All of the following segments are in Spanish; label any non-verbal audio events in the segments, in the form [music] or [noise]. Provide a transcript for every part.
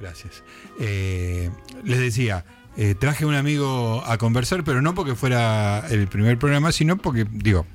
Gracias. Eh, les decía, eh, traje un amigo a conversar, pero no porque fuera el primer programa, sino porque, digo,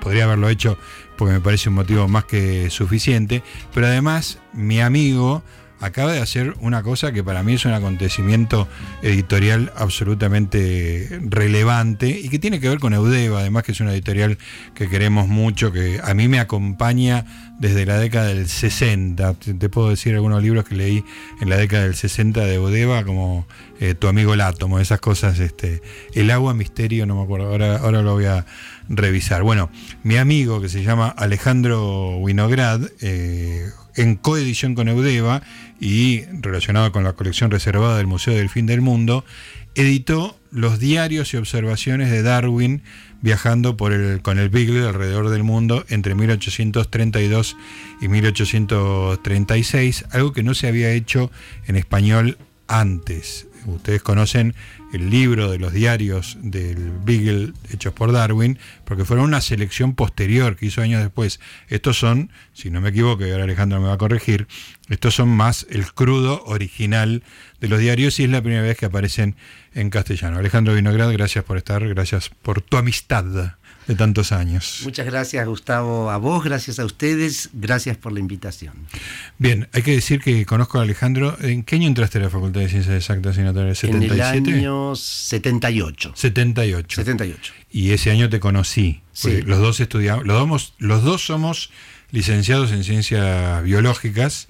podría haberlo hecho porque me parece un motivo más que suficiente, pero además mi amigo acaba de hacer una cosa que para mí es un acontecimiento editorial absolutamente relevante y que tiene que ver con Eudeva, además que es una editorial que queremos mucho, que a mí me acompaña desde la década del 60. Te puedo decir algunos libros que leí en la década del 60 de Eudeva, como eh, Tu amigo el átomo, esas cosas, este, El agua misterio, no me acuerdo, ahora, ahora lo voy a revisar. Bueno, mi amigo que se llama Alejandro Winograd, eh, en coedición con Eudeva y relacionado con la colección reservada del Museo del Fin del Mundo, editó los diarios y observaciones de Darwin viajando por el, con el Beagle alrededor del mundo entre 1832 y 1836, algo que no se había hecho en español antes. Ustedes conocen el libro de los diarios del Beagle hechos por Darwin, porque fueron una selección posterior que hizo años después. Estos son, si no me equivoco, y ahora Alejandro me va a corregir, estos son más el crudo original de los diarios y es la primera vez que aparecen en castellano. Alejandro Vinograd, gracias por estar, gracias por tu amistad de tantos años. Muchas gracias Gustavo, a vos, gracias a ustedes, gracias por la invitación. Bien, hay que decir que conozco a Alejandro. ¿En qué año entraste a la Facultad de Ciencias Exactas y Naturales? ¿77? En el año 78. 78. 78. Y ese año te conocí. Sí. Los dos estudiamos, los dos, los dos somos licenciados en Ciencias Biológicas.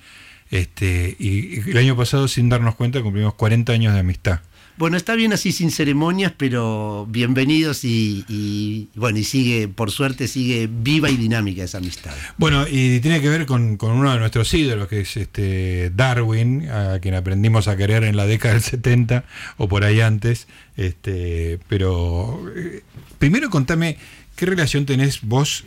Este, y el año pasado, sin darnos cuenta, cumplimos 40 años de amistad. Bueno, está bien así sin ceremonias, pero bienvenidos y, bueno, y sigue, por suerte, sigue viva y dinámica esa amistad. Bueno, y tiene que ver con, uno de nuestros ídolos, que es este Darwin, a quien aprendimos a querer en la década del 70 o por ahí antes. Este, pero eh, primero contame, ¿qué relación tenés vos?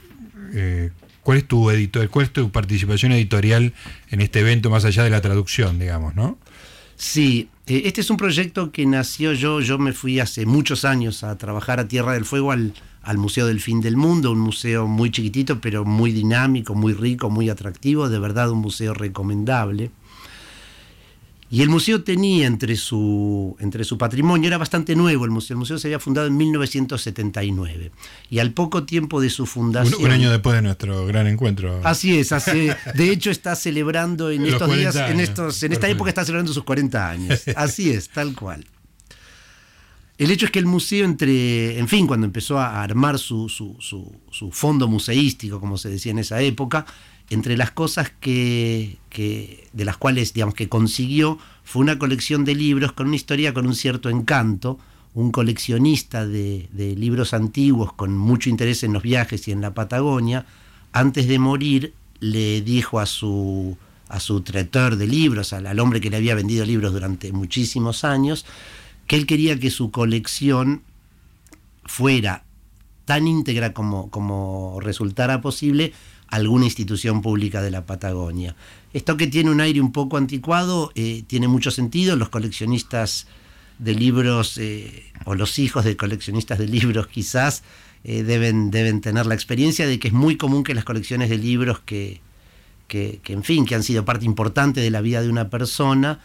Eh, ¿Cuál es tu editor, cuál es tu participación editorial en este evento, más allá de la traducción, digamos, no? Sí, este es un proyecto que nació yo, yo me fui hace muchos años a trabajar a Tierra del Fuego al, al Museo del Fin del Mundo, un museo muy chiquitito, pero muy dinámico, muy rico, muy atractivo, de verdad un museo recomendable. Y el museo tenía entre su, entre su patrimonio, era bastante nuevo el museo, el museo se había fundado en 1979. Y al poco tiempo de su fundación... Un, año después de nuestro gran encuentro. Así es, de [laughs] hecho está celebrando en estos días, en, estos, en esta época está celebrando sus 40 años. [laughs] Así es, tal cual. El hecho es que el museo, entre, en fin, cuando empezó a armar su, su, su fondo museístico, como se decía en esa época, entre las cosas que, de las cuales digamos que consiguió fue una colección de libros con una historia con un cierto encanto, un coleccionista de, libros antiguos con mucho interés en los viajes y en la Patagonia, antes de morir le dijo a su, a su de libros, al, al hombre que le había vendido libros durante muchísimos años, que él quería que su colección fuera tan íntegra como, como resultara posible alguna institución pública de la Patagonia. Esto que tiene un aire un poco anticuado eh, tiene mucho sentido. Los coleccionistas de libros eh, o los hijos de coleccionistas de libros quizás eh, deben, deben tener la experiencia de que es muy común que las colecciones de libros que, que, en fin, que han sido parte importante de la vida de una persona,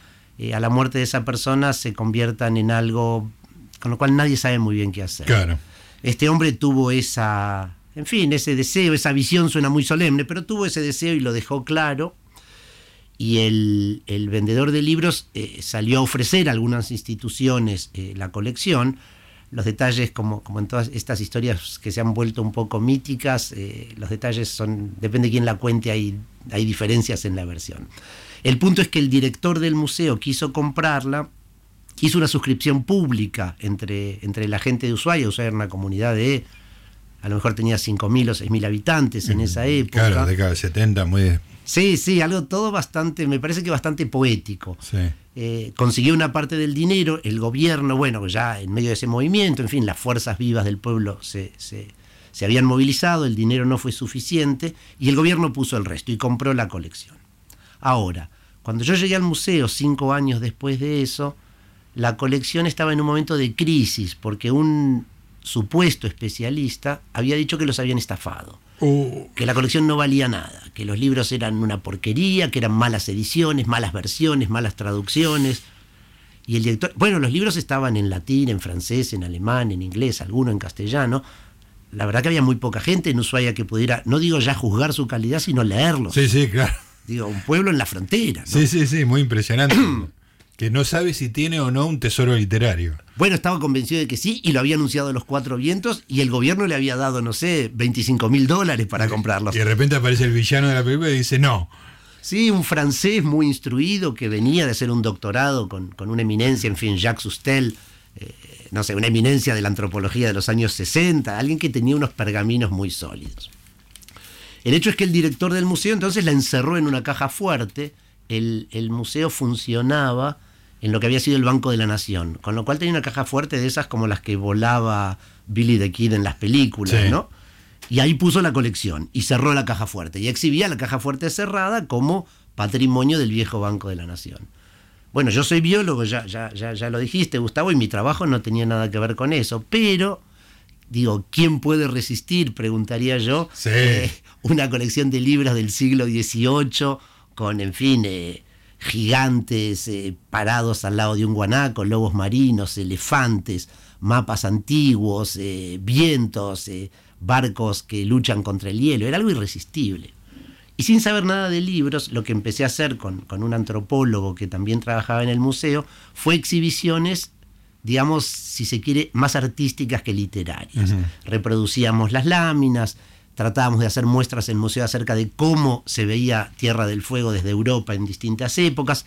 a la muerte de esa persona se conviertan en algo con lo cual nadie sabe muy bien qué hacer. Claro. Este hombre tuvo esa, en fin, ese deseo, esa visión suena muy solemne, pero tuvo ese deseo y lo dejó claro. Y el, vendedor de libros eh, salió a ofrecer a algunas instituciones eh, la colección. Los detalles, como, como en todas estas historias que se han vuelto un poco míticas, eh, los detalles son, depende de quién la cuente, hay, hay diferencias en la versión. El punto es que el director del museo quiso comprarla, hizo una suscripción pública entre, entre la gente de Ushuaia, Ushuaia era una comunidad de a lo mejor tenía 5.000 o 6.000 habitantes en esa época. Claro, década de 70, muy... Sí, sí, algo todo bastante, me parece que bastante poético. Sí. Eh, consiguió una parte del dinero, el gobierno, bueno, ya en medio de ese movimiento, en fin, las fuerzas vivas del pueblo se, se, se habían movilizado, el dinero no fue suficiente y el gobierno puso el resto y compró la colección. Ahora, cuando yo llegué al museo cinco años después de eso, la colección estaba en un momento de crisis porque un supuesto especialista había dicho que los habían estafado. Uh. Que la colección no valía nada, que los libros eran una porquería, que eran malas ediciones, malas versiones, malas traducciones. Y el director, bueno, los libros estaban en latín, en francés, en alemán, en inglés, alguno en castellano. La verdad que había muy poca gente en Ushuaia que pudiera, no digo ya juzgar su calidad, sino leerlos. Sí, sí, claro. Digo, un pueblo en la frontera. Sí, sí, sí, muy impresionante. [clears throat] que no sabe si tiene o no un tesoro literario. Bueno, estaba convencido de que sí y lo había anunciado los cuatro vientos y el gobierno le había dado, no sé, 25 mil dólares para comprarlos. Y de repente aparece el villano de la película y dice no. Sí, un francés muy instruido que venía de hacer un doctorado con, una eminencia, en fin, Jacques Sustel, eh, no sé, una eminencia de la antropología de los años 60, alguien que tenía unos pergaminos muy sólidos. El hecho es que el director del museo entonces la encerró en una caja fuerte, el, museo funcionaba en lo que había sido el Banco de la Nación, con lo cual tenía una caja fuerte de esas como las que volaba Billy the Kid en las películas, ¿no? Y ahí puso la colección y cerró la caja fuerte y exhibía la caja fuerte cerrada como patrimonio del viejo Banco de la Nación. Bueno, yo soy biólogo, ya, ya, ya, ya lo dijiste, Gustavo, y mi trabajo no tenía nada que ver con eso, pero digo, ¿quién puede resistir? Preguntaría yo. Eh, una colección de libros del siglo XVIII con, en fin, eh, gigantes eh, parados al lado de un guanaco, lobos marinos, elefantes, mapas antiguos, vientos, barcos que luchan contra el hielo. Era algo irresistible. Y sin saber nada de libros, lo que empecé a hacer con, un antropólogo que también trabajaba en el museo fue exhibiciones, digamos, si se quiere, más artísticas que literarias. Reproducíamos las láminas, tratábamos de hacer muestras en el museo acerca de cómo se veía Tierra del Fuego desde Europa en distintas épocas.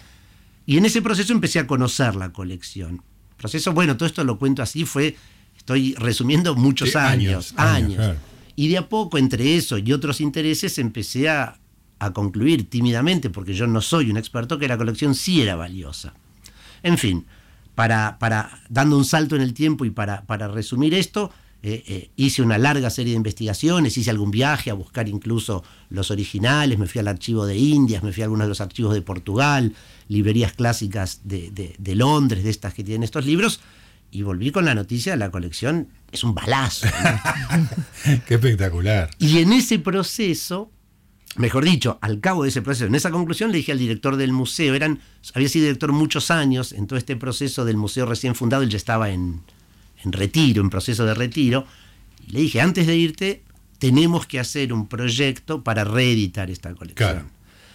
Y en ese proceso empecé a conocer la colección. Proceso, bueno, todo esto lo cuento así, fue estoy resumiendo muchos años, años. Y de a poco, entre eso y otros intereses, empecé a, concluir tímidamente, porque yo no soy un experto, que la colección sí era valiosa. En fin, para, para dando un salto en el tiempo y para, para resumir esto, eh, eh, hice una larga serie de investigaciones, hice algún viaje a buscar incluso los originales, me fui al archivo de Indias, me fui a algunos de los archivos de Portugal, librerías clásicas de, de Londres, de estas que tienen estos libros, y volví con la noticia de la colección, es un balazo. [laughs] Qué espectacular. Y en ese proceso, mejor dicho, al cabo de ese proceso, en esa conclusión le dije al director del museo, eran, había sido director muchos años, en todo este proceso del museo recién fundado, él ya estaba en, retiro, en proceso de retiro, y le dije, antes de irte, tenemos que hacer un proyecto para reeditar esta colección. Claro.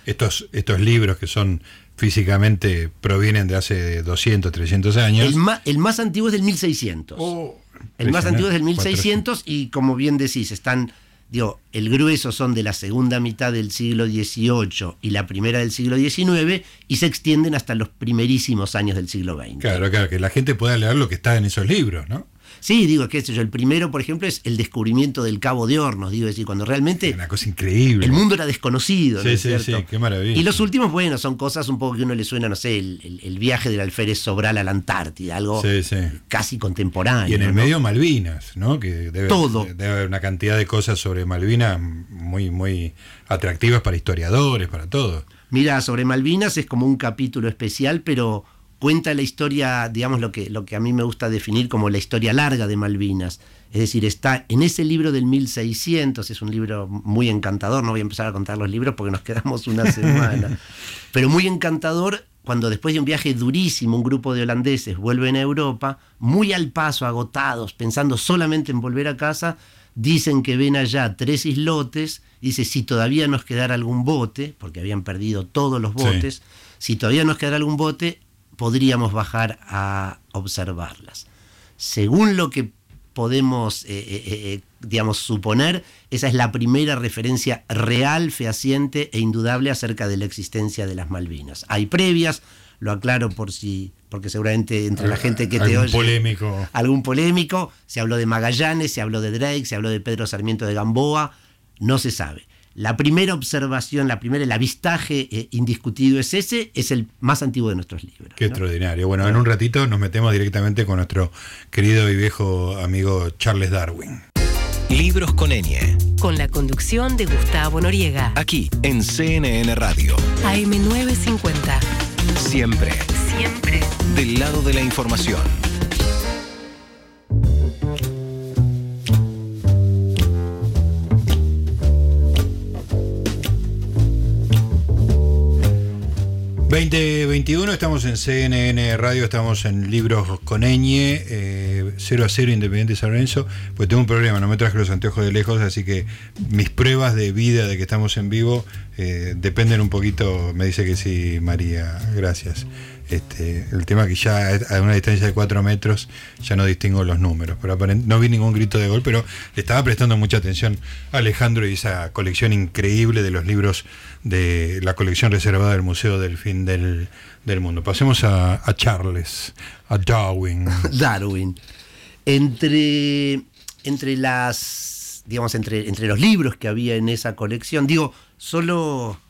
Estos, estos libros que son físicamente provienen de hace 200, 300 años. El más, el más antiguo es del 1600. el más antiguo es del 1600 y como bien decís, están, digo, el grueso son de la segunda mitad del siglo XVIII y la primera del siglo XIX y se extienden hasta los primerísimos años del siglo XX. Claro, claro, que la gente pueda leer lo que está en esos libros, ¿no? Sí, digo, qué sé yo, el primero, por ejemplo, es el descubrimiento del Cabo de Hornos, digo, decir, cuando realmente... Una cosa increíble. El mundo era desconocido, sí, sí, Sí, qué maravilla. Y los últimos, bueno, son cosas un poco que uno le suena, no sé, el, viaje del alférez Sobral a la Antártida, algo casi contemporáneo. Y en el medio Malvinas, ¿no? Que debe, Todo. Debe haber una cantidad de cosas sobre Malvinas muy, muy atractivas para historiadores, para todo. Mira, sobre Malvinas es como un capítulo especial, pero cuenta la historia, digamos, lo que, lo que a mí me gusta definir como la historia larga de Malvinas. Es decir, está en ese libro del 1600, es un libro muy encantador, no voy a empezar a contar los libros porque nos quedamos una semana, [laughs] pero muy encantador cuando después de un viaje durísimo un grupo de holandeses vuelven a Europa, muy al paso, agotados, pensando solamente en volver a casa, dicen que ven allá tres islotes, dice, si todavía nos quedara algún bote, porque habían perdido todos los botes, si todavía nos quedara algún bote, podríamos bajar a observarlas. Según lo que podemos, eh, eh, eh, digamos, suponer, esa es la primera referencia real, fehaciente e indudable acerca de la existencia de las Malvinas. Hay previas, lo aclaro por si, porque seguramente entre la gente que te oye. polémico. Algún polémico. Se habló de Magallanes, se habló de Drake, se habló de Pedro Sarmiento de Gamboa. No se sabe. La primera observación, la primera, el avistaje eh, indiscutido es ese, es el más antiguo de nuestros libros. Qué extraordinario. Bueno, en un ratito nos metemos directamente con nuestro querido y viejo amigo Charles Darwin. Libros con Enie. Con la conducción de Gustavo Noriega. Aquí, en CNN Radio. AM950. Siempre. Siempre. Del lado de la información. 2021, estamos en CNN Radio, estamos en Libros con Eñe, 0 a 0 Independiente San Lorenzo. Pues tengo un problema, no me traje los anteojos de lejos, así que mis pruebas de vida de que estamos en vivo eh, dependen un poquito. Me dice que sí, María, gracias. Este, el tema que ya a una distancia de 4 metros ya no distingo los números, pero no vi ningún grito de gol, pero le estaba prestando mucha atención a Alejandro y esa colección increíble de los libros de la colección reservada del Museo del Fin del, Mundo. Pasemos a, Charles, a Darwin. [laughs] Darwin. Entre, entre las digamos, entre, entre los libros que había en esa colección, digo, solo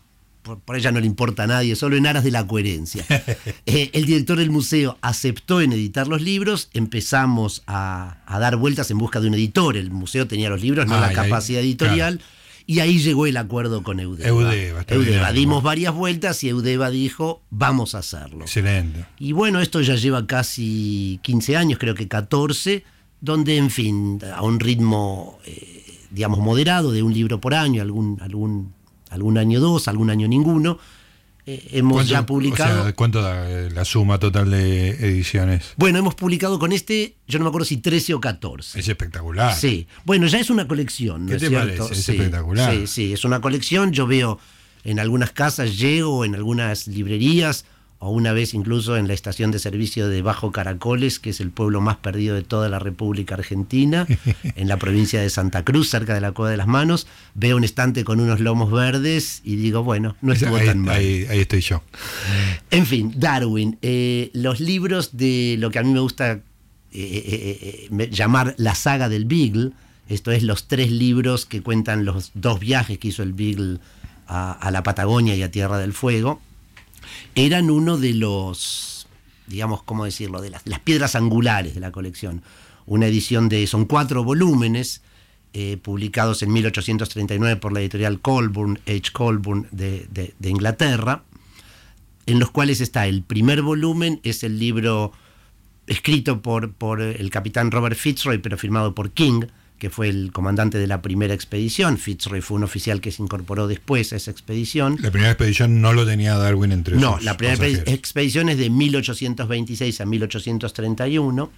por, ella no le importa a nadie, solo en aras de la coherencia. [laughs] Eh, el director del museo aceptó en editar los libros, empezamos a, dar vueltas en busca de un editor. El museo tenía los libros, no la capacidad editorial. Y ahí llegó el acuerdo con Eudeva. Eudeva, Eudeva. Dimos varias vueltas y Eudeva dijo, vamos a hacerlo. Excelente. Y bueno, esto ya lleva casi 15 años, creo que 14, donde, en fin, a un ritmo, eh, digamos, moderado, de un libro por año, algún, algún algún año dos, algún año ninguno. Eh, hemos ya publicado. ¿Cuánto da eh, la suma total de ediciones? Bueno, hemos publicado con este, yo no me acuerdo si 13 o 14. Es espectacular. Sí. Bueno, ya es una colección, ¿no ¿Qué te Parece? Es espectacular. Sí, sí, es una colección. Yo veo en algunas casas, llego, en algunas librerías, o una vez incluso en la estación de servicio de Bajo Caracoles, que es el pueblo más perdido de toda la República Argentina, [laughs] en la provincia de Santa Cruz, cerca de la Cueva de las Manos, veo un estante con unos lomos verdes y digo, bueno, no estuvo ahí, tan mal. Ahí, estoy yo. En fin, Darwin, eh, los libros de lo que a mí me gusta eh, eh, llamar la saga del Beagle, esto es los tres libros que cuentan los dos viajes que hizo el Beagle a la Patagonia y a Tierra del Fuego eran uno de los, digamos, ¿cómo decirlo?, de las, piedras angulares de la colección. Una edición de, son cuatro volúmenes, eh, publicados en 1839 por la editorial Colburn, H. Colburn de, Inglaterra, en los cuales está el primer volumen, es el libro escrito por, por el capitán Robert Fitzroy, pero firmado por King, que fue el comandante de la primera expedición. Fitzroy fue un oficial que se incorporó después a esa expedición. La primera expedición no lo tenía Darwin entre No, la primera expedición es de 1826 a 1831.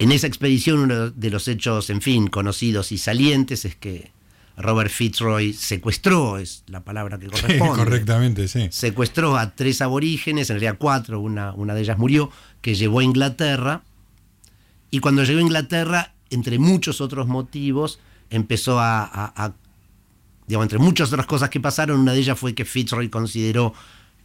En esa expedición uno de los hechos, en fin, conocidos y salientes es que Robert Fitzroy secuestró, es la palabra que [laughs] corresponde. correctamente, sí. Secuestró a tres aborígenes, en realidad cuatro, una, una de ellas murió, que llevó a Inglaterra. Y cuando llegó a Inglaterra, entre muchos otros motivos, empezó a, digamos, entre muchas otras cosas que pasaron, una de ellas fue que Fitzroy consideró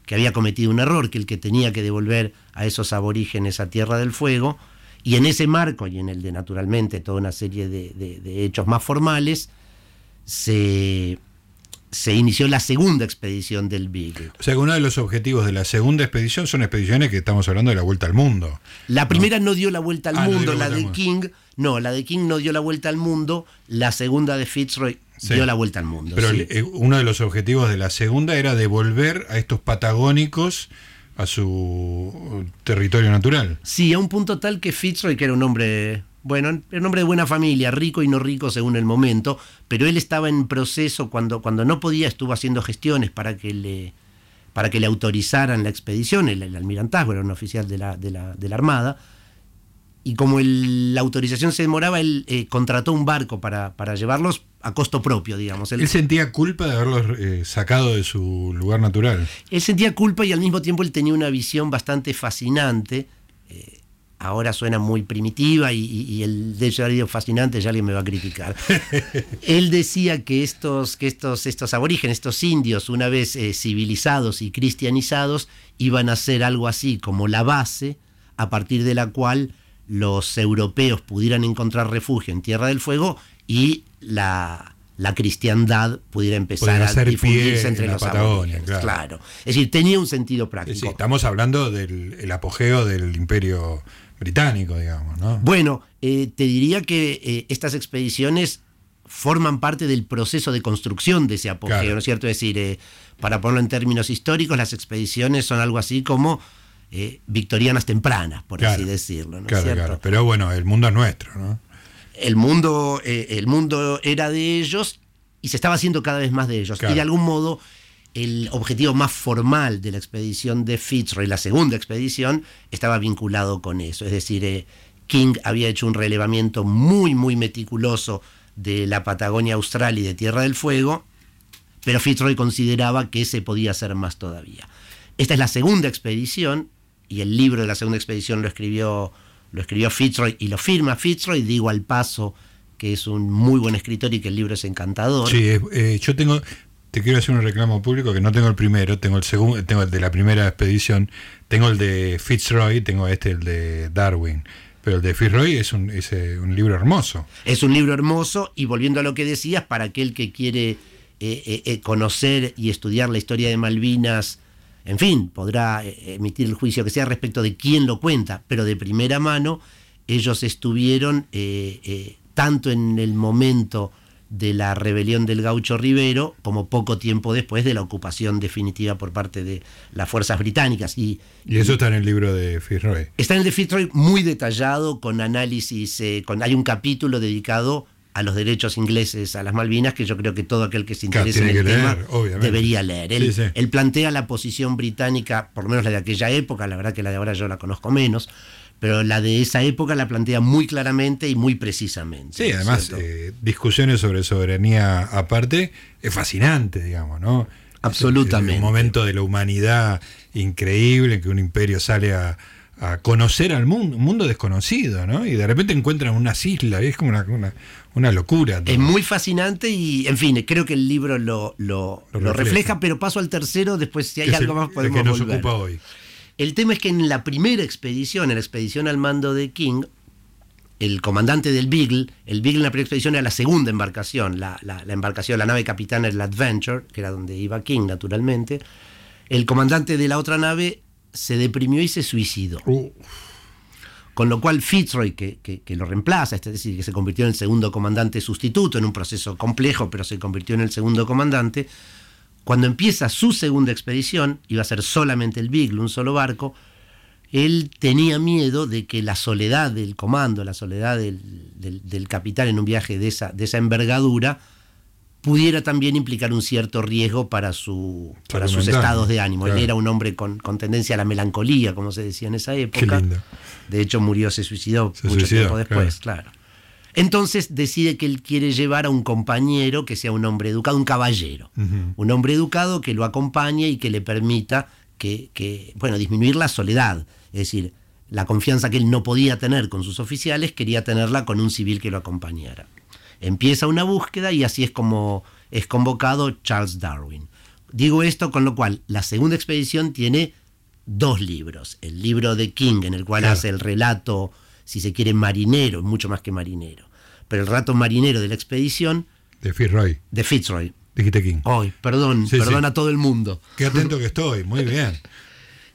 que había cometido un error, que el que tenía que devolver a esos aborígenes a Tierra del Fuego, y en ese marco, y en el de naturalmente toda una serie de hechos más formales, se se inició la segunda expedición del Beagle. O sea que uno de los objetivos de la segunda expedición son expediciones que estamos hablando de la vuelta al mundo. La primera no, dio la vuelta al ah, mundo, la de King, no, la de King no dio la vuelta al mundo, la segunda de Fitzroy dio la vuelta al mundo. Pero eh, uno de los objetivos de la segunda era devolver a estos patagónicos a su territorio natural. Sí, a un punto tal que Fitzroy, que era un hombre bueno, era un hombre de buena familia, rico y no rico según el momento, pero él estaba en proceso cuando, cuando no podía, estuvo haciendo gestiones para que le, para que le autorizaran la expedición, el, almirantazgo era un oficial de la, de la, de la Armada, y como la autorización se demoraba, él eh, contrató un barco para, para, llevarlos a costo propio, digamos. Él, sentía culpa de haberlos eh, sacado de su lugar natural. Él sentía culpa y al mismo tiempo él tenía una visión bastante fascinante. Eh, ahora suena muy primitiva y, el de hecho fascinante, ya alguien me va a criticar. [laughs] Él decía que estos, que estos, estos aborígenes, estos indios, una vez civilizados y cristianizados, iban a ser algo así como la base a partir de la cual los europeos pudieran encontrar refugio en Tierra del Fuego y la, la cristiandad pudiera empezar a difundirse entre los Patagonia, claro. Es decir, tenía un sentido práctico. estamos hablando del apogeo del imperio británico, digamos, ¿no? Bueno, eh, te diría que eh, estas expediciones forman parte del proceso de construcción de ese apogeo, ¿no es cierto? Es decir, eh, para ponerlo en términos históricos, las expediciones son algo así como victorianas tempranas, por así decirlo, ¿no es cierto? Pero bueno, el mundo es nuestro, ¿no? El mundo, el mundo era de ellos y se estaba haciendo cada vez más de ellos. Y de algún modo el objetivo más formal de la expedición de Fitzroy, la segunda expedición, estaba vinculado con eso. Es decir, eh, King había hecho un relevamiento muy, muy meticuloso de la Patagonia Austral y de Tierra del Fuego, pero Fitzroy consideraba que se podía hacer más todavía. Esta es la segunda expedición, y el libro de la segunda expedición lo escribió, lo escribió Fitzroy y lo firma Fitzroy, digo al paso que es un muy buen escritor y que el libro es encantador. Sí, eh, yo tengo, te quiero hacer un reclamo público que no tengo el primero, tengo el segundo, tengo el de la primera expedición, tengo el de Fitzroy, tengo este el de Darwin. Pero el de Fitzroy es un, es eh, un libro hermoso. Es un libro hermoso y volviendo a lo que decías, para aquel que quiere eh, eh, conocer y estudiar la historia de Malvinas, en fin, podrá emitir el juicio que sea respecto de quién lo cuenta, pero de primera mano ellos estuvieron tanto en el momento de la rebelión del gaucho Rivero, como poco tiempo después de la ocupación definitiva por parte de las fuerzas británicas. Y, eso está en el libro de Fitzroy. Está en el de Fitzroy muy detallado, con análisis, eh, con, hay un capítulo dedicado a los derechos ingleses a las Malvinas, que yo creo que todo aquel que se interese en el tema debería leer. él, plantea la posición británica, por lo menos la de aquella época, la verdad que la de ahora yo la conozco menos, pero la de esa época la plantea muy claramente y muy precisamente. Sí, además, eh, discusiones sobre soberanía aparte, es fascinante, digamos, ¿no? Absolutamente. un momento de la humanidad increíble en que un imperio sale a, conocer al mundo, un mundo desconocido, ¿no? Y de repente encuentran unas islas, es como una, una, locura. Es muy fascinante y, en fin, creo que el libro lo, lo, refleja. pero paso al tercero, después si hay algo más podemos el que nos ocupa hoy. El tema es que en la primera expedición, en la expedición al mando de King, el comandante del Beagle, el Beagle en la primera expedición era la segunda embarcación, la, embarcación, la nave capitana era la Adventure, que era donde iba King naturalmente. El comandante de la otra nave se deprimió y se suicidó. Con lo cual Fitzroy, que, que, lo reemplaza, es decir, que se convirtió en el segundo comandante sustituto, en un proceso complejo, pero se convirtió en el segundo comandante, cuando empieza su segunda expedición, iba a ser solamente el Beagle, un solo barco, él tenía miedo de que la soledad del comando, la soledad del, capitán en un viaje de esa, de esa, envergadura, pudiera también implicar un cierto riesgo para, su, para sus estados de ánimo. Él era un hombre con, tendencia a la melancolía, como se decía en esa época. De hecho, murió, se suicidó mucho tiempo después, claro. Entonces decide que él quiere llevar a un compañero que sea un hombre educado, un caballero. Un hombre educado que lo acompañe y que le permita que, bueno, disminuir la soledad. Es decir, la confianza que él no podía tener con sus oficiales, quería tenerla con un civil que lo acompañara. Empieza una búsqueda y así es como es convocado Charles Darwin. Digo esto con lo cual la segunda expedición tiene dos libros. El libro de King, en el cual hace el relato si se quiere, marinero, mucho más que marinero. Pero el rato marinero de la expedición... De Fitzroy. De Fitzroy. Dijiste King. Hoy, perdón, perdón a todo el mundo. Qué atento que estoy, muy [laughs] bien.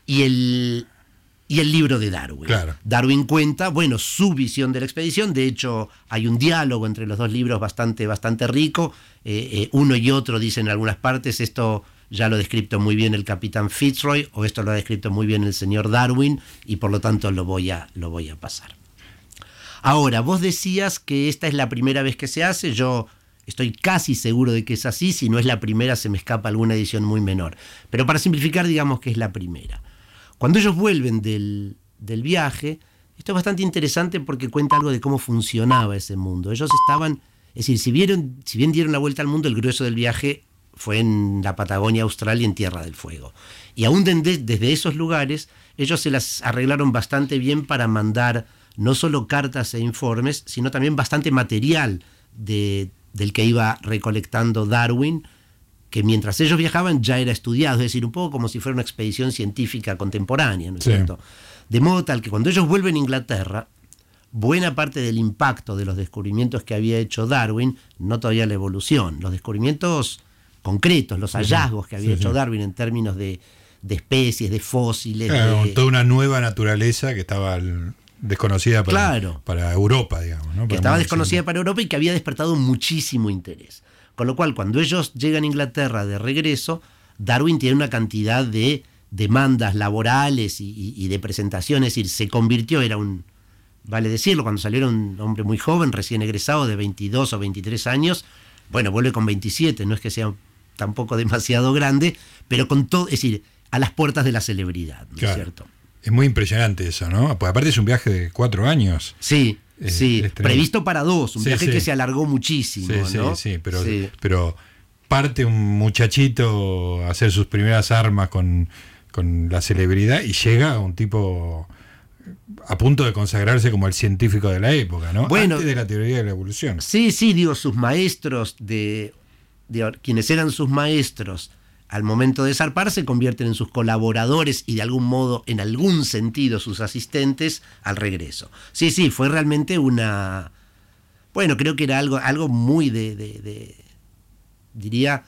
y el, y el libro de Darwin. Claro. Darwin cuenta, bueno, su visión de la expedición. De hecho, hay un diálogo entre los dos libros bastante, bastante rico. Eh, eh, uno y otro dicen en algunas partes esto ya lo ha descrito muy bien el capitán Fitzroy o esto lo ha descrito muy bien el señor Darwin y por lo tanto lo voy a, lo voy a pasar. Ahora, vos decías que esta es la primera vez que se hace, yo estoy casi seguro de que es así, si no es la primera se me escapa alguna edición muy menor. Pero para simplificar, digamos que es la primera. Cuando ellos vuelven del, viaje, esto es bastante interesante porque cuenta algo de cómo funcionaba ese mundo. Ellos estaban, es decir, si, si bien dieron la vuelta al mundo, el grueso del viaje fue en la Patagonia Austral y en Tierra del Fuego. Y aún desde esos lugares, ellos se las arreglaron bastante bien para mandar no solo cartas e informes, sino también bastante material de, del que iba recolectando Darwin, que mientras ellos viajaban ya era estudiado, es decir, un poco como si fuera una expedición científica contemporánea, ¿no es cierto? De modo tal que cuando ellos vuelven a Inglaterra, buena parte del impacto de los descubrimientos que había hecho Darwin, no todavía la evolución, los descubrimientos concretos, los hallazgos que había hecho Darwin en términos de, especies, de fósiles. Toda una nueva naturaleza que estaba desconocida para, para Europa, digamos. que estaba desconocida para Europa y que había despertado muchísimo interés. Con lo cual, cuando ellos llegan a Inglaterra de regreso, Darwin tiene una cantidad de demandas laborales y, de presentaciones, es decir, se convirtió, era un, vale decirlo, cuando salieron un hombre muy joven, recién egresado de 22 o 23 años, bueno, vuelve con 27, no es que sea tampoco demasiado grande, pero con todo, es decir, a las puertas de la celebridad, ¿no es cierto? Es muy impresionante eso, ¿no? Pues aparte es un viaje de cuatro años. Sí, sí, previsto para dos, un viaje que se alargó muchísimo, sí, ¿no? Sí, sí, pero, pero parte un muchachito a hacer sus primeras armas con, con la celebridad y llega un tipo a punto de consagrarse como el científico de la época, ¿no? Bueno, Antes de la teoría de la evolución. Sí, sí, digo, sus maestros de, quienes eran sus maestros al momento de zarpar se convierten en sus colaboradores y de algún modo, en algún sentido, sus asistentes al regreso. Sí, sí, fue realmente una. Bueno, creo que era algo, algo muy de, de diría,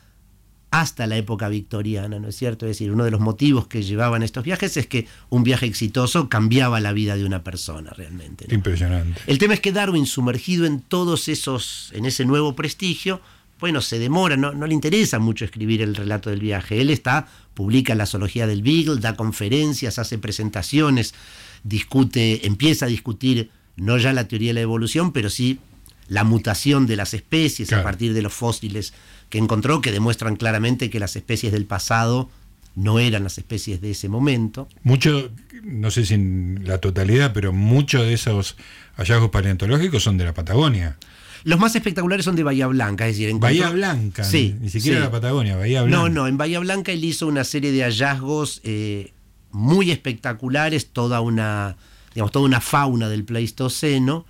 hasta la época victoriana, ¿no es cierto? Es decir, uno de los motivos que llevaban estos viajes es que un viaje exitoso cambiaba la vida de una persona realmente. Impresionante. El tema es que Darwin, sumergido en todos esos, en ese nuevo prestigio, bueno, se demora, no, no le interesa mucho escribir el relato del viaje. Él está, publica la zoología del Beagle, da conferencias, hace presentaciones, discute, empieza a discutir no ya la teoría de la evolución, pero sí la mutación de las especies a partir de los fósiles que encontró que demuestran claramente que las especies del pasado no eran las especies de ese momento. Mucho, no sé si en la totalidad, pero muchos de esos hallazgos paleontológicos son de la Patagonia. Los más espectaculares son de Bahía Blanca, es decir, Bahía Blanca, sí, ni siquiera la Patagonia, Bahía Blanca. No, no, en Bahía Blanca él hizo una serie de hallazgos eh, muy espectaculares, toda una, digamos, toda una fauna del Pleistoceno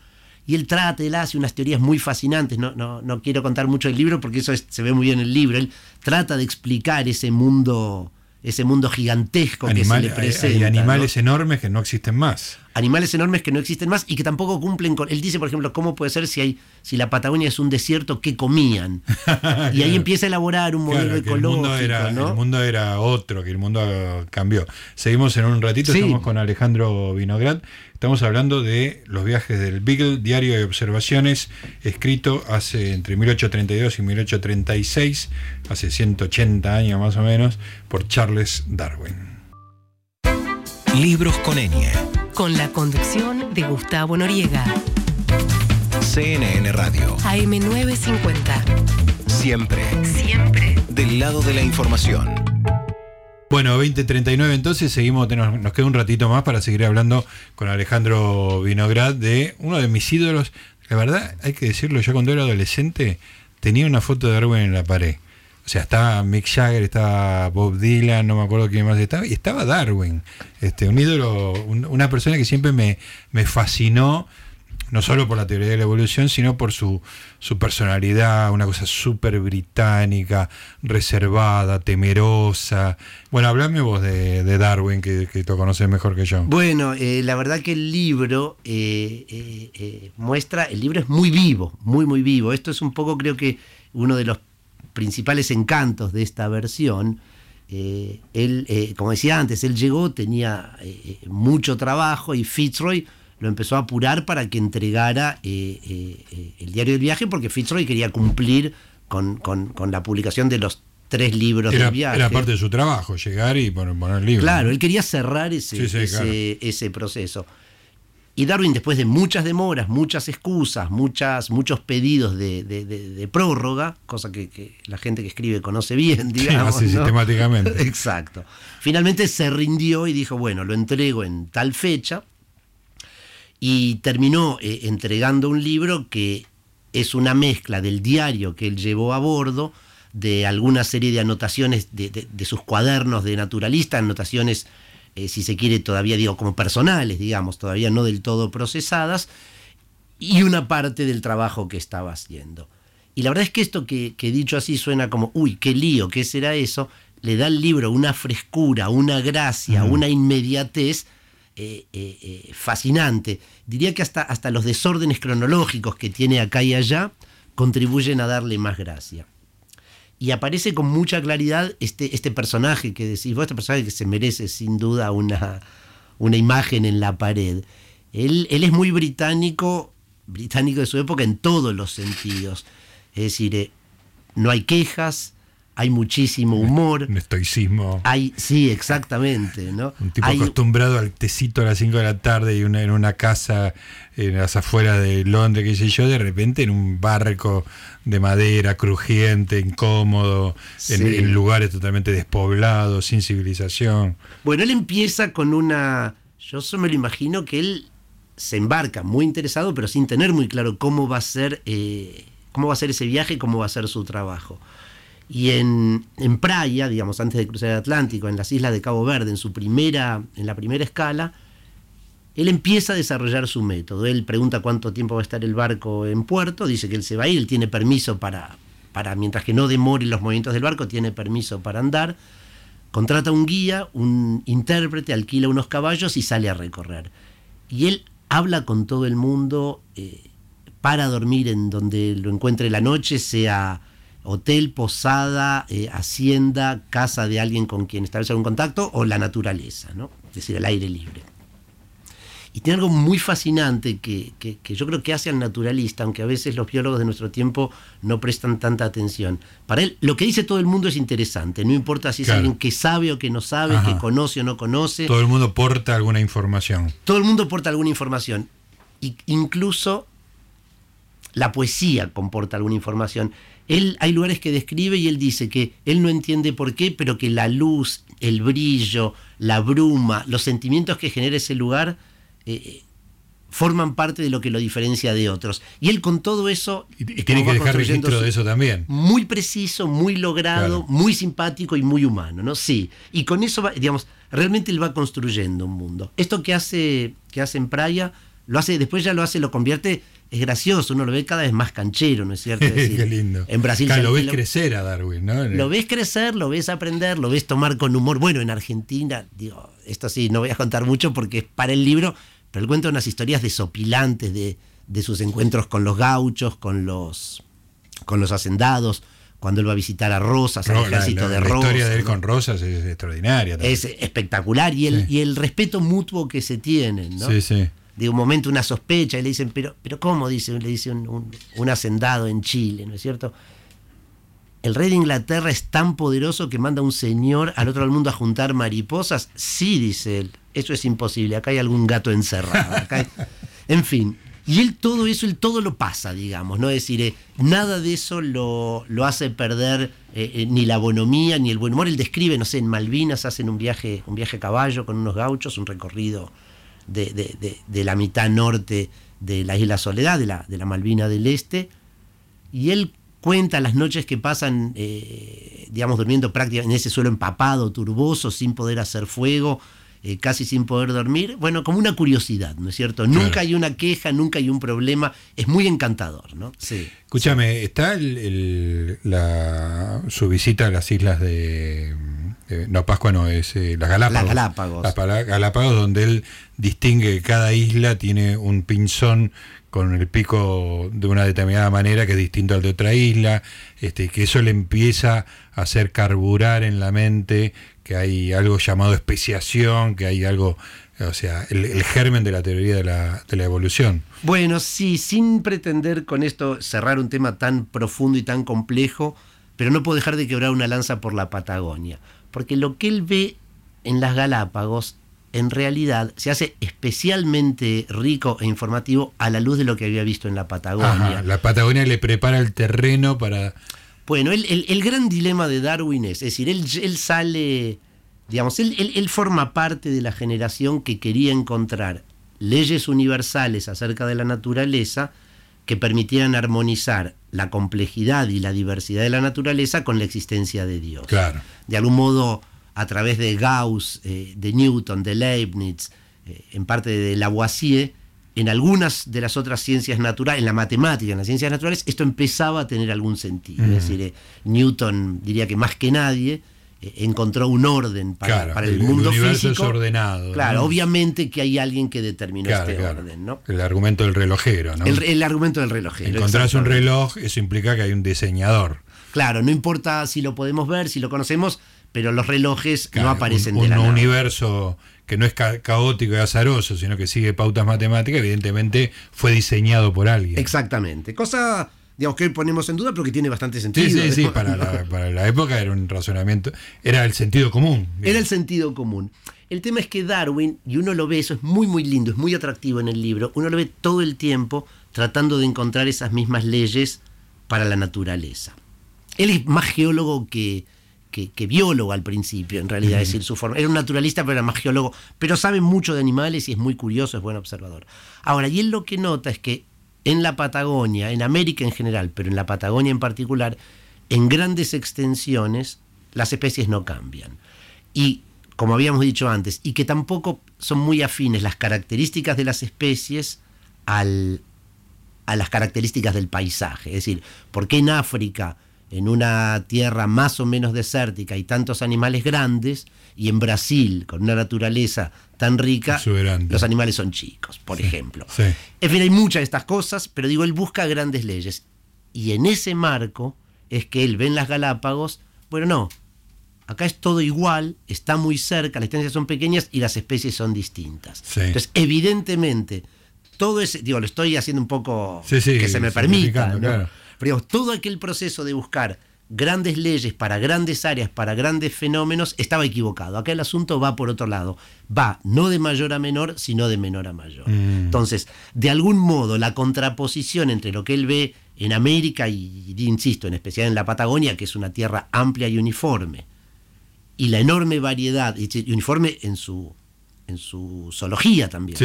y él trata, él hace unas teorías muy fascinantes, no, no, no quiero contar mucho del libro porque eso se ve muy bien en el libro, él trata de explicar ese mundo ese mundo gigantesco que se le presenta. Hay animales enormes que no existen más. Animales enormes que no existen más y que tampoco cumplen con. Él dice, por ejemplo, cómo puede ser si hay, si la Patagonia es un desierto, ¿qué comían? [laughs] Y ahí empieza a elaborar un modelo ecológico. El mundo, era, el mundo era otro, que el mundo cambió. Seguimos en un ratito, estamos con Alejandro Vinograd. Estamos hablando de los viajes del Beagle, diario de observaciones, escrito hace entre 1832 y 1836, hace 180 años más o menos, por Charles Darwin. Libros con ñ. Con la conducción de Gustavo Noriega. CNN Radio. AM950. Siempre. Siempre. Del lado de la información. Bueno, 2039 entonces, seguimos, nos, queda un ratito más para seguir hablando con Alejandro Vinograd de uno de mis ídolos. La verdad, hay que decirlo, yo cuando era adolescente tenía una foto de Darwin en la pared. O sea, estaba Mick Jagger, estaba Bob Dylan, no me acuerdo quién más estaba, y estaba Darwin, este, un ídolo, una persona que siempre me, me fascinó no solo por la teoría de la evolución, sino por su, su personalidad, una cosa súper británica, reservada, temerosa. Bueno, hablame vos de, Darwin, que, que tú conoces mejor que yo. Bueno, eh, la verdad que el libro eh, eh, muestra, el libro es muy vivo, muy, muy vivo. Esto es un poco, creo que, uno de los principales encantos de esta versión. él, como decía antes, él llegó, tenía mucho trabajo y Fitzroy lo empezó a apurar para que entregara eh, eh, eh, el diario del viaje, porque Fitzroy quería cumplir con, la publicación de los tres libros del viaje. Era parte de su trabajo, llegar y poner, poner libros. Claro, él quería cerrar ese, ese, proceso. Y Darwin, después de muchas demoras, muchas excusas, muchas, muchos pedidos de, prórroga, cosa que, la gente que escribe conoce bien, digamos. así sistemáticamente. [laughs] Exacto. Finalmente se rindió y dijo, bueno, lo entrego en tal fecha y terminó eh, entregando un libro que es una mezcla del diario que él llevó a bordo, de alguna serie de anotaciones de, sus cuadernos de naturalista, anotaciones, eh, si se quiere, todavía digo, como personales, digamos, todavía no del todo procesadas, y una parte del trabajo que estaba haciendo. Y la verdad es que esto que, que dicho así suena como, uy, qué lío, ¿qué será eso? Le da al libro una frescura, una gracia, una inmediatez eh, eh, eh, fascinante. Diría que hasta, hasta los desórdenes cronológicos que tiene acá y allá contribuyen a darle más gracia. Y aparece con mucha claridad este, este personaje que decís vos, este personaje que se merece sin duda una, una imagen en la pared. Él, él, es muy británico, británico de su época en todos los sentidos. Es decir, no hay quejas, hay muchísimo humor. Un estoicismo. Hay, sí, exactamente, ¿no? Un tipo acostumbrado al tecito a las 5 de la tarde y una, en una casa en las afueras de Londres, qué sé yo, de repente en un barco de madera, crujiente, incómodo, en, lugares totalmente despoblados, sin civilización. Bueno, él empieza con una... Yo solo me lo imagino que él se embarca muy interesado, pero sin tener muy claro cómo va a ser, eh, cómo va a ser ese viaje y cómo va a ser su trabajo. Y en, en Praia, digamos, antes de cruzar el Atlántico, en las islas de Cabo Verde, en, su primera, en la primera escala, él empieza a desarrollar su método. Él pregunta cuánto tiempo va a estar el barco en puerto, dice que él se va a ir, él tiene permiso para, para mientras que no demore los movimientos del barco, tiene permiso para andar. Contrata un guía, un intérprete, alquila unos caballos y sale a recorrer. Y él habla con todo el mundo eh, para dormir en donde lo encuentre la noche, sea hotel, posada, eh, hacienda, casa de alguien con quien establece algún contacto o la naturaleza, ¿no? es decir, el aire libre. Y tiene algo muy fascinante que, yo creo que hace al naturalista, aunque a veces los biólogos de nuestro tiempo no prestan tanta atención. Para él, lo que dice todo el mundo es interesante, no importa si es alguien que sabe o que no sabe, que conoce o no conoce. Todo el mundo porta alguna información. Todo el mundo porta alguna información. Y incluso la poesía comporta alguna información. Él hay lugares que describe y él dice que él no entiende por qué, pero que la luz, el brillo, la bruma, los sentimientos que genera ese lugar eh, forman parte de lo que lo diferencia de otros. Y él con todo eso... Y, tiene que dejar registro de eso también. Muy preciso, muy logrado, muy simpático y muy humano, ¿no? Sí. Y con eso, va, digamos, realmente él va construyendo un mundo. Esto que hace, que hace en Praia, lo hace, después ya lo hace, lo convierte es gracioso, uno lo ve cada vez más canchero, ¿no es cierto? [laughs] Qué lindo. En Brasil lo ves crecer a Darwin, ¿no? Lo ves crecer, lo ves aprender, lo ves tomar con humor. Bueno, en Argentina, digo, esto sí, no voy a contar mucho porque es para el libro, pero él cuenta unas historias desopilantes de, de sus encuentros con los gauchos, con los, con los hacendados, cuando él va a visitar a Rosas, al ejército de Rosas. La historia de él con Rosas es extraordinaria. Es espectacular y el, y el respeto mutuo que se tienen, ¿no? Sí, sí de un momento una sospecha y le dicen, pero, pero ¿cómo? Dice, le dice un, hacendado en Chile, ¿no es cierto? ¿El rey de Inglaterra es tan poderoso que manda a un señor al otro mundo a juntar mariposas? Sí, dice él. Eso es imposible. Acá hay algún gato encerrado. [laughs] En fin. Y él todo eso, él todo lo pasa, digamos. ¿no? Es decir, eh, nada de eso lo, lo hace perder eh, eh, ni la bonomía ni el buen humor. Él describe, no sé, en Malvinas hacen un viaje, un viaje a caballo con unos gauchos, un recorrido de, la mitad norte de la isla Soledad, de la, de la Malvina del Este, y él cuenta las noches que pasan, eh, digamos, durmiendo prácticamente en ese suelo empapado, turboso, sin poder hacer fuego, eh, casi sin poder dormir. Bueno, como una curiosidad, ¿no es cierto? Nunca hay una queja, nunca hay un problema. Es muy encantador, ¿no? Sí. Escúchame, ¿está la, su visita a las islas de eh, no, Pascua no, es eh, las Galápagos. Las Galápagos. Las Galápagos, donde él distingue que cada isla tiene un pinzón con el pico de una determinada manera que es distinto al de otra isla, este, que eso le empieza a hacer carburar en la mente que hay algo llamado especiación, que hay algo, o sea, el, germen de la teoría de la, de la, evolución. Bueno, sí, sin pretender con esto cerrar un tema tan profundo y tan complejo, pero no puedo dejar de quebrar una lanza por la Patagonia porque lo que él ve en las Galápagos en realidad se hace especialmente rico e informativo a la luz de lo que había visto en la Patagonia. la Patagonia le prepara el terreno para... Bueno, el, gran dilema de Darwin es, es decir, él, él sale, digamos, él, él, forma parte de la generación que quería encontrar leyes universales acerca de la naturaleza que permitieran armonizar la complejidad y la diversidad de la naturaleza con la existencia de Dios. Claro. De algún modo, a través de Gauss, eh, de Newton, de Leibniz, eh, en parte de Lavoisier, en algunas de las otras ciencias naturales, en la matemática, en las ciencias naturales, esto empezaba a tener algún sentido. Es decir, eh, Newton diría que más que nadie encontró un orden para, el, mundo el universo físico. Es ordenado. Claro, obviamente que hay alguien que determinó este orden, ¿no? El argumento del relojero, ¿no? El, argumento del relojero. Encontrás un reloj, eso implica que hay un diseñador. Claro, no importa si lo podemos ver, si lo conocemos, pero los relojes no aparecen un, de la un universo que no es caótico y azaroso, sino que sigue pautas matemáticas, evidentemente fue diseñado por alguien. Exactamente. Cosa digamos que hoy ponemos en duda, pero que tiene bastante sentido. Sí, sí, sí, para [laughs] la, para la época era un razonamiento, era el sentido común. Era el sentido común. El tema es que Darwin, y uno lo ve, eso es muy, muy lindo, es muy atractivo en el libro, uno lo ve todo el tiempo tratando de encontrar esas mismas leyes para la naturaleza. Él es más geólogo que, que, biólogo al principio, en realidad, es decir, su forma. Era un naturalista, pero era más geólogo, pero sabe mucho de animales y es muy curioso, es buen observador. Ahora, y él lo que nota es que en la Patagonia, en América en general, pero en la Patagonia en particular, en grandes extensiones, las especies no cambian. Y, como habíamos dicho antes, y que tampoco son muy afines las características de las especies al, a las características del paisaje. Es decir, ¿por qué en África en una tierra más o menos desértica y tantos animales grandes, y en Brasil, con una naturaleza tan rica, los animales son chicos, por ejemplo. En fin, hay muchas de estas cosas, pero digo, él busca grandes leyes. Y en ese marco es que él ve en las Galápagos, bueno, no, acá es todo igual, está muy cerca, las distancias son pequeñas y las especies son distintas. Entonces, evidentemente, todo ese, digo, lo estoy haciendo un poco que se me permita, ¿no? Pero todo aquel proceso de buscar grandes leyes para grandes áreas, para grandes fenómenos, estaba equivocado. Acá el asunto va por otro lado. Va no de mayor a menor, sino de menor a mayor. Mm. Entonces, de algún modo, la contraposición entre lo que él ve en América y, insisto, en especial en la Patagonia, que es una tierra amplia y uniforme, y la enorme variedad, y uniforme en su, en su zoología también,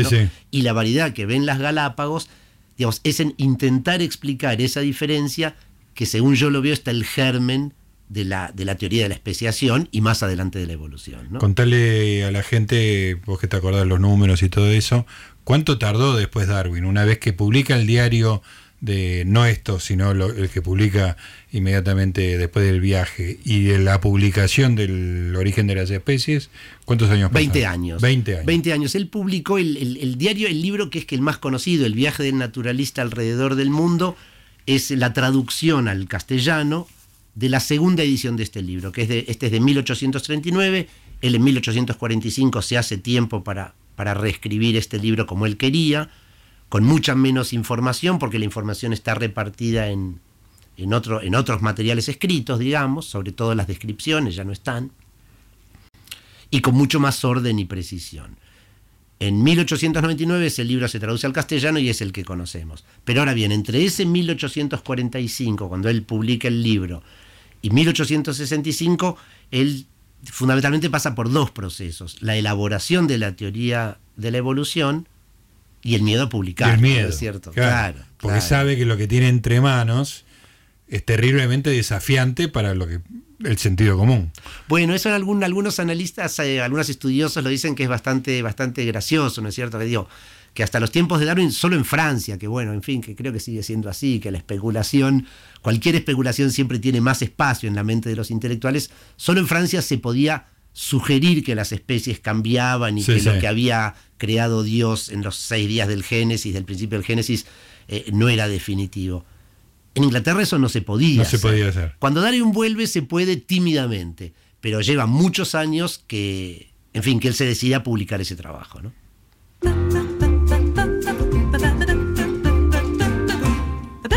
y la variedad que ven las Galápagos, digamos, es en intentar explicar esa diferencia que según yo lo veo está el germen de la, de la teoría de la especiación y más adelante de la evolución. Contale a la gente, vos que te acordás los números y todo eso, ¿cuánto tardó después Darwin? Una vez que publica el diario de no esto, sino el que publica inmediatamente después del viaje y de la publicación del origen de las especies, ¿cuántos años pasaron? 20 años. 20 años. 20 años. Él publicó el, diario, el libro que es que el más conocido, El viaje del naturalista alrededor del mundo, es la traducción al castellano de la segunda edición de este libro, que es de, este es de 1839, él en 1845 se hace tiempo para, para reescribir este libro como él quería, con mucha menos información, porque la información está repartida en, en, otro, en otros materiales escritos, digamos, sobre todo las descripciones ya no están, y con mucho más orden y precisión. En 1899 ese libro se traduce al castellano y es el que conocemos. Pero ahora bien, entre ese 1845, cuando él publica el libro, y 1865, él fundamentalmente pasa por dos procesos. La elaboración de la teoría de la evolución y el miedo a publicar. el miedo, ¿es cierto? Claro, porque sabe que lo que tiene entre manos es terriblemente desafiante para lo que el sentido común. Bueno, eso en algún, algunos analistas, eh, algunos estudiosos lo dicen que es bastante, bastante gracioso, ¿no es cierto? Que digo, que hasta los tiempos de Darwin, solo en Francia, que bueno, en fin, que creo que sigue siendo así, que la especulación, cualquier especulación siempre tiene más espacio en la mente de los intelectuales, solo en Francia se podía sugerir que las especies cambiaban y que lo que había creado Dios en los seis días del Génesis, del principio del Génesis, eh, no era definitivo. En Inglaterra eso no se podía. No se podía hacer. Cuando Darwin vuelve se puede tímidamente, pero lleva muchos años que, en fin, que él se decide a publicar ese trabajo, ¿no?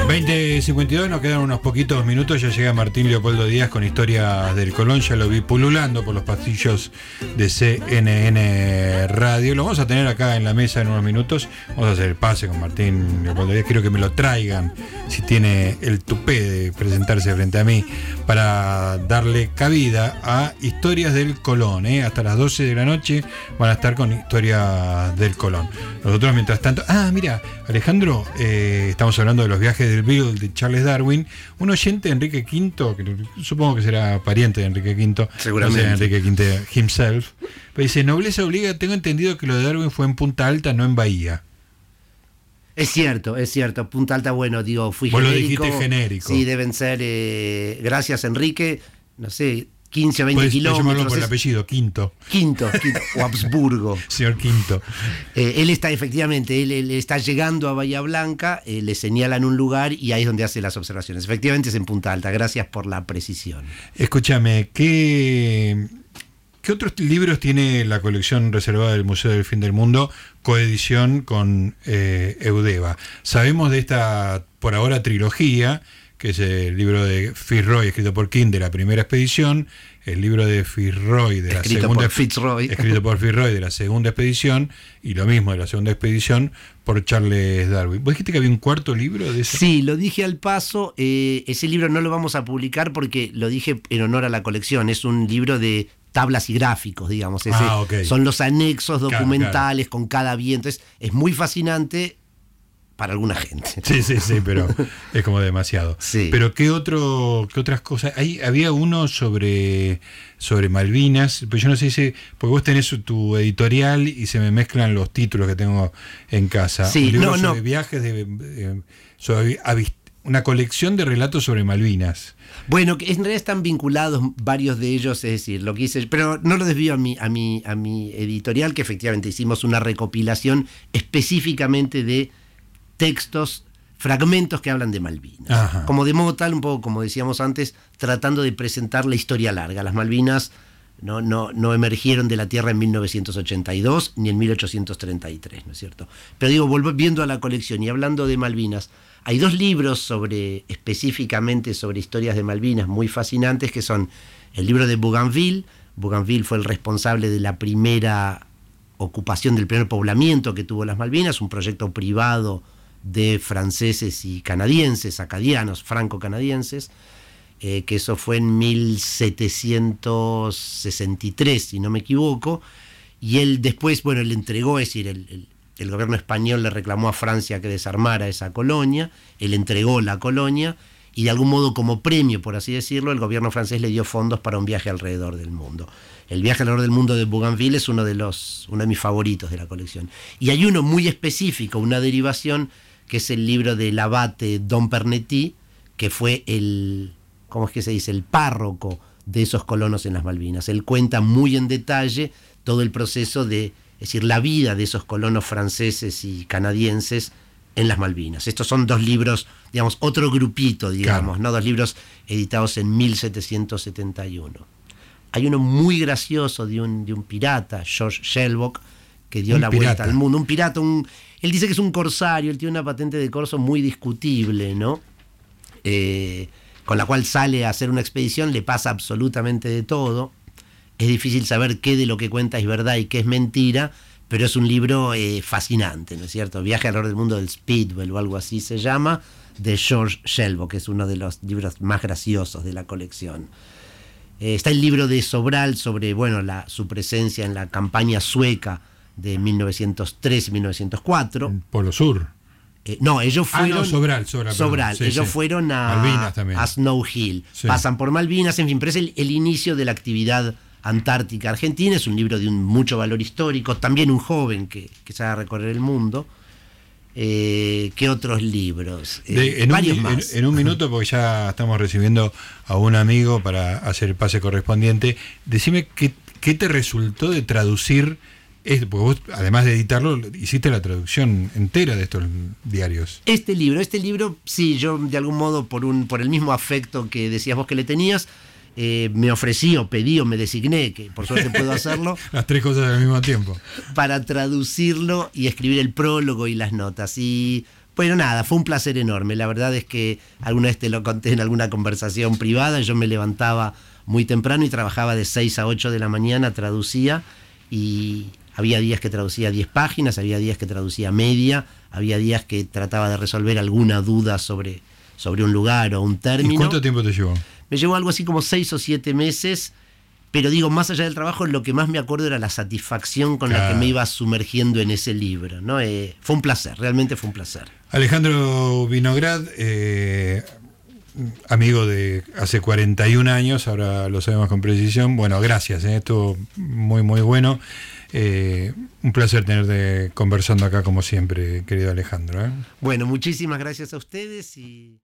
20.52, nos quedan unos poquitos minutos, ya llega Martín Leopoldo Díaz con historias del Colón, ya lo vi pululando por los pasillos de CNN Radio, lo vamos a tener acá en la mesa en unos minutos, vamos a hacer el pase con Martín Leopoldo Díaz, quiero que me lo traigan, si tiene el tupé de presentarse frente a mí, para darle cabida a historias del Colón, ¿eh? hasta las 12 de la noche van a estar con historias del Colón. Nosotros mientras tanto, ah, mira, Alejandro, eh, estamos hablando de los viajes del Bill de Charles Darwin, un oyente, Enrique V, que supongo que será pariente de Enrique V, seguramente Enrique V himself, pero dice, nobleza obliga, tengo entendido que lo de Darwin fue en Punta Alta, no en Bahía. Es cierto, es cierto. Punta Alta, bueno, digo, fui Vos genérico. lo dijiste genérico. Sí, deben ser, eh, gracias Enrique, no sé, 15 o 20 kilómetros. por el apellido, Quinto. Quinto, Quinto o Habsburgo. [laughs] Señor Quinto. Eh, él está efectivamente, él, está llegando a Bahía Blanca, eh, le señalan un lugar y ahí es donde hace las observaciones. Efectivamente es en Punta Alta, gracias por la precisión. Escúchame, ¿qué, ¿Qué otros libros tiene la colección reservada del Museo del Fin del Mundo, coedición con eh, Eudeva? Sabemos de esta, por ahora, trilogía, que es el libro de Fitzroy, escrito por King, de la primera expedición, el libro de Fitzroy de la segunda por Fitzroy. [laughs] escrito por Fitzroy de la segunda expedición y lo mismo de la segunda expedición por Charles Darwin. ¿Vos dijiste que había un cuarto libro de eso? Sí, lo dije al paso. Eh, ese libro no lo vamos a publicar porque lo dije en honor a la colección. Es un libro de tablas y gráficos, digamos. Ah, son los anexos documentales con cada viento. es muy fascinante para alguna gente. Sí, sí, sí, pero es como demasiado. Sí. Pero ¿qué, otro, qué otras cosas? Ahí había uno sobre, sobre Malvinas, pero yo no sé si, porque vos tenés tu editorial y se me mezclan los títulos que tengo en casa. Sí, Un no, sobre viajes, de, sobre, una colección de relatos sobre Malvinas. Bueno, en realidad están vinculados varios de ellos, es decir, lo que hice, pero no lo desvío a mi, a mi, a mi editorial, que efectivamente hicimos una recopilación específicamente de textos, fragmentos que hablan de Malvinas. Como de modo tal, un poco como decíamos antes, tratando de presentar la historia larga. Las Malvinas no, no, no emergieron de la Tierra en 1982 ni en 1833, ¿no es cierto? Pero digo, volviendo a la colección y hablando de Malvinas, hay dos libros sobre, específicamente sobre historias de Malvinas muy fascinantes, que son el libro de Bougainville. Bougainville fue el responsable de la primera ocupación del primer poblamiento que tuvo las Malvinas, un proyecto privado de franceses y canadienses, acadianos, franco-canadienses, eh, que eso fue en 1763, si no me equivoco, y él después, bueno, le entregó, es decir, el, el, gobierno español le reclamó a Francia que desarmara esa colonia, él entregó la colonia, y de algún modo como premio, por así decirlo, el gobierno francés le dio fondos para un viaje alrededor del mundo. El viaje alrededor del mundo de Bougainville es uno de, los, uno de mis favoritos de la colección. Y hay uno muy específico, una derivación que es el libro del abate Don Pernetti, que fue el, ¿cómo es que se dice?, el párroco de esos colonos en las Malvinas. Él cuenta muy en detalle todo el proceso de, es decir, la vida de esos colonos franceses y canadienses en las Malvinas. Estos son dos libros, digamos, otro grupito, digamos, ¿no? Dos libros editados en 1771. Hay uno muy gracioso de un, de un pirata, George Shelbock, que dio la vuelta al mundo. Un pirata, un, él dice que es un corsario, él tiene una patente de corso muy discutible, ¿no? Eh, con la cual sale a hacer una expedición, le pasa absolutamente de todo. Es difícil saber qué de lo que cuenta es verdad y qué es mentira, pero es un libro eh, fascinante, ¿no es cierto? Viaje alrededor del mundo del Speedwell o algo así se llama, de George Shelbo, que es uno de los libros más graciosos de la colección. Eh, está el libro de Sobral sobre bueno, su presencia en la campaña sueca de 1903 y 1904. Polo Sur. Eh, no, ellos ah, fueron. Sobral, Sobral. ellos fueron a, a Snow Hill. Pasan por Malvinas, en fin, pero es el, inicio de la actividad antártica argentina. Es un libro de un mucho valor histórico. También un joven que, que sabe recorrer el mundo. Eh, ¿Qué otros libros? Eh, en, varios un, más. En, un minuto, porque ya estamos recibiendo a un amigo para hacer el pase correspondiente. Decime qué, qué te resultó de traducir es, porque vos, además de editarlo, hiciste la traducción entera de estos diarios. Este libro, este libro, sí, yo de algún modo, por, un, por el mismo afecto que decías vos que le tenías, eh, me ofrecí o pedí o me designé, que por suerte puedo hacerlo. [laughs] las tres cosas al mismo tiempo. Para traducirlo y escribir el prólogo y las notas. Y bueno, nada, fue un placer enorme. La verdad es que alguna vez te lo conté en alguna conversación privada. Yo me levantaba muy temprano y trabajaba de 6 a 8 de la mañana, traducía y había días que traducía 10 páginas, había días que traducía media, había días que trataba de resolver alguna duda sobre, sobre un lugar o un término. ¿Y cuánto tiempo te llevó? Me llevó algo así como 6 o 7 meses, pero digo, más allá del trabajo, lo que más me acuerdo era la satisfacción con la que me iba sumergiendo en ese libro. ¿no? Eh, fue un placer, realmente fue un placer. Alejandro Vinograd, eh, amigo de hace 41 años, ahora lo sabemos con precisión. Bueno, gracias, eh, estuvo muy, muy bueno. Eh, un placer tenerte conversando acá como siempre, querido Alejandro. ¿eh? Bueno, muchísimas gracias a ustedes y...